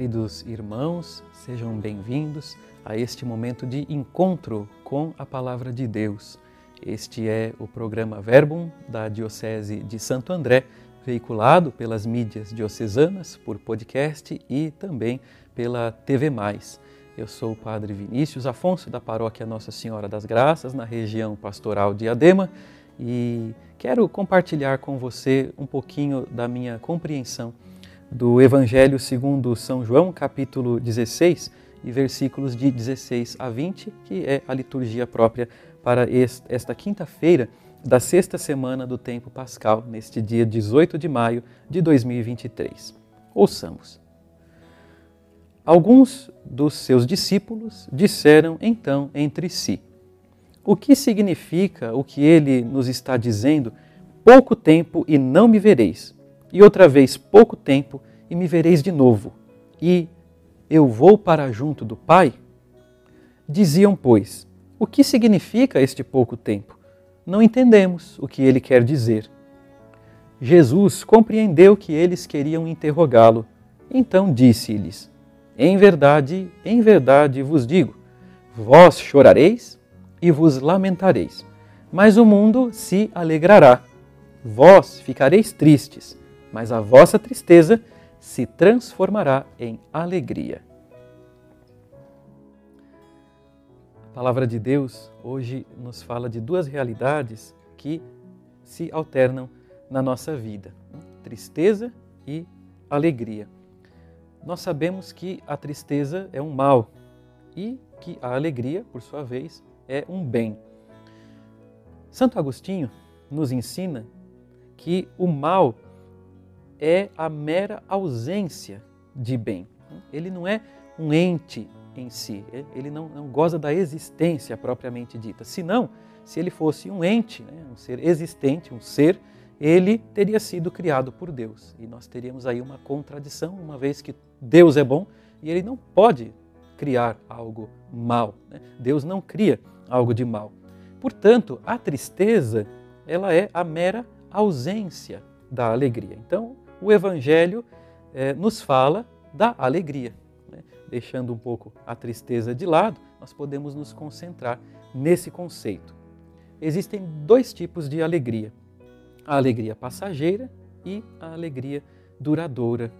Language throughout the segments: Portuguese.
Queridos irmãos, sejam bem-vindos a este momento de encontro com a Palavra de Deus. Este é o programa Verbum da Diocese de Santo André, veiculado pelas mídias diocesanas, por podcast e também pela TV. Eu sou o Padre Vinícius Afonso, da paróquia Nossa Senhora das Graças, na região pastoral de Adema, e quero compartilhar com você um pouquinho da minha compreensão do Evangelho segundo São João, capítulo 16, e versículos de 16 a 20, que é a liturgia própria para esta quinta-feira da sexta semana do tempo pascal, neste dia 18 de maio de 2023. Ouçamos. Alguns dos seus discípulos disseram então entre si: O que significa o que ele nos está dizendo? Pouco tempo e não me vereis, e outra vez pouco tempo e me vereis de novo, e eu vou para junto do Pai? Diziam, pois, o que significa este pouco tempo? Não entendemos o que ele quer dizer. Jesus compreendeu que eles queriam interrogá-lo, então disse-lhes: Em verdade, em verdade vos digo: vós chorareis e vos lamentareis, mas o mundo se alegrará. Vós ficareis tristes, mas a vossa tristeza se transformará em alegria. A palavra de Deus hoje nos fala de duas realidades que se alternam na nossa vida: tristeza e alegria. Nós sabemos que a tristeza é um mal e que a alegria, por sua vez, é um bem. Santo Agostinho nos ensina que o mal é a mera ausência de bem. Ele não é um ente em si, ele não, não goza da existência propriamente dita. Senão, se ele fosse um ente, né, um ser existente, um ser, ele teria sido criado por Deus. E nós teríamos aí uma contradição, uma vez que Deus é bom e ele não pode criar algo mal. Né? Deus não cria algo de mal. Portanto, a tristeza, ela é a mera ausência da alegria. Então, o Evangelho é, nos fala da alegria. Né? Deixando um pouco a tristeza de lado, nós podemos nos concentrar nesse conceito. Existem dois tipos de alegria: a alegria passageira e a alegria duradoura.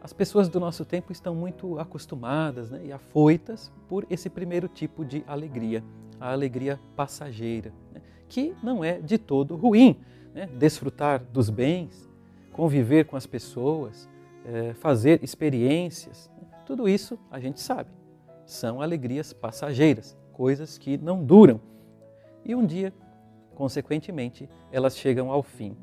As pessoas do nosso tempo estão muito acostumadas né, e afoitas por esse primeiro tipo de alegria, a alegria passageira, né, que não é de todo ruim. Né, desfrutar dos bens, conviver com as pessoas, é, fazer experiências, tudo isso a gente sabe. São alegrias passageiras, coisas que não duram. E um dia, consequentemente, elas chegam ao fim.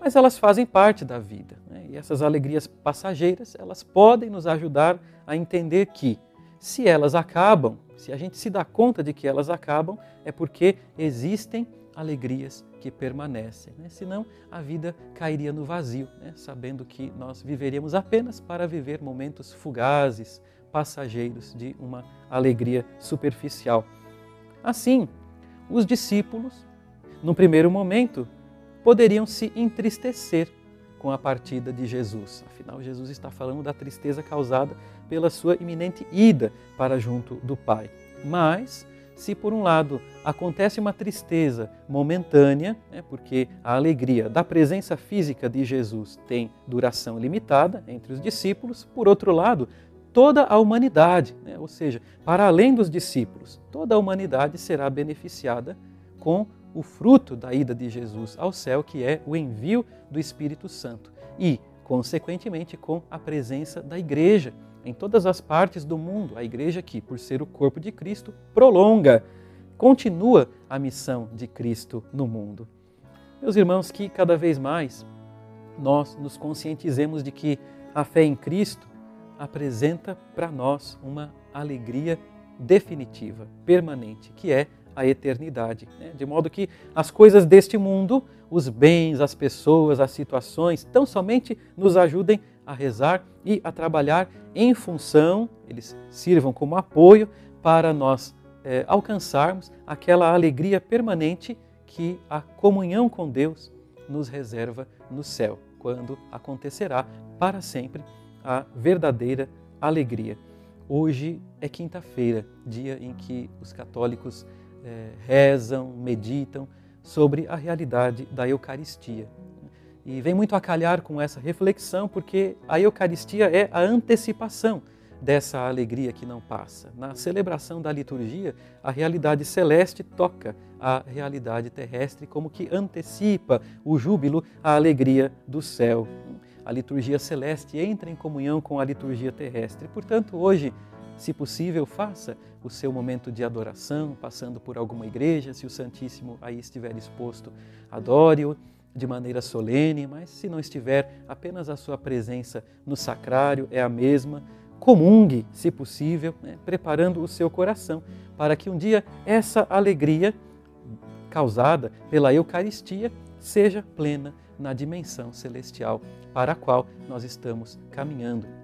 Mas elas fazem parte da vida. Né? E essas alegrias passageiras, elas podem nos ajudar a entender que, se elas acabam, se a gente se dá conta de que elas acabam, é porque existem alegrias que permanecem. Né? Senão a vida cairia no vazio, né? sabendo que nós viveríamos apenas para viver momentos fugazes, passageiros de uma alegria superficial. Assim, os discípulos, no primeiro momento, poderiam se entristecer com a partida de Jesus. Afinal, Jesus está falando da tristeza causada pela sua iminente ida para junto do Pai. Mas se por um lado acontece uma tristeza momentânea, né, porque a alegria da presença física de Jesus tem duração limitada entre os discípulos, por outro lado, toda a humanidade, né, ou seja, para além dos discípulos, toda a humanidade será beneficiada com o fruto da ida de Jesus ao céu, que é o envio do Espírito Santo, e, consequentemente, com a presença da Igreja em todas as partes do mundo. A igreja que, por ser o corpo de Cristo, prolonga, continua a missão de Cristo no mundo. Meus irmãos, que cada vez mais nós nos conscientizemos de que a fé em Cristo apresenta para nós uma alegria definitiva, permanente, que é a eternidade. Né? De modo que as coisas deste mundo, os bens, as pessoas, as situações, tão somente nos ajudem a rezar e a trabalhar em função, eles sirvam como apoio para nós é, alcançarmos aquela alegria permanente que a comunhão com Deus nos reserva no céu, quando acontecerá para sempre a verdadeira alegria. Hoje é quinta-feira, dia em que os católicos é, rezam, meditam sobre a realidade da Eucaristia. E vem muito a calhar com essa reflexão, porque a Eucaristia é a antecipação dessa alegria que não passa. Na celebração da liturgia, a realidade celeste toca a realidade terrestre, como que antecipa o júbilo, a alegria do céu. A liturgia celeste entra em comunhão com a liturgia terrestre. Portanto, hoje, se possível, faça o seu momento de adoração, passando por alguma igreja, se o Santíssimo aí estiver exposto, adore-o de maneira solene, mas se não estiver, apenas a sua presença no sacrário é a mesma. Comungue, se possível, né, preparando o seu coração para que um dia essa alegria causada pela Eucaristia seja plena na dimensão celestial para a qual nós estamos caminhando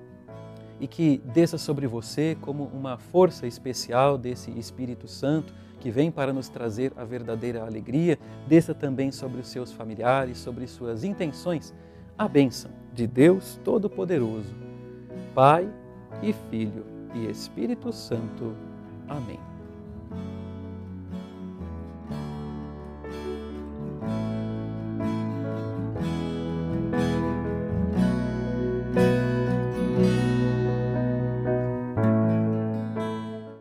e que desça sobre você como uma força especial desse Espírito Santo que vem para nos trazer a verdadeira alegria, desça também sobre os seus familiares, sobre suas intenções, a bênção de Deus Todo-Poderoso, Pai e Filho e Espírito Santo. Amém.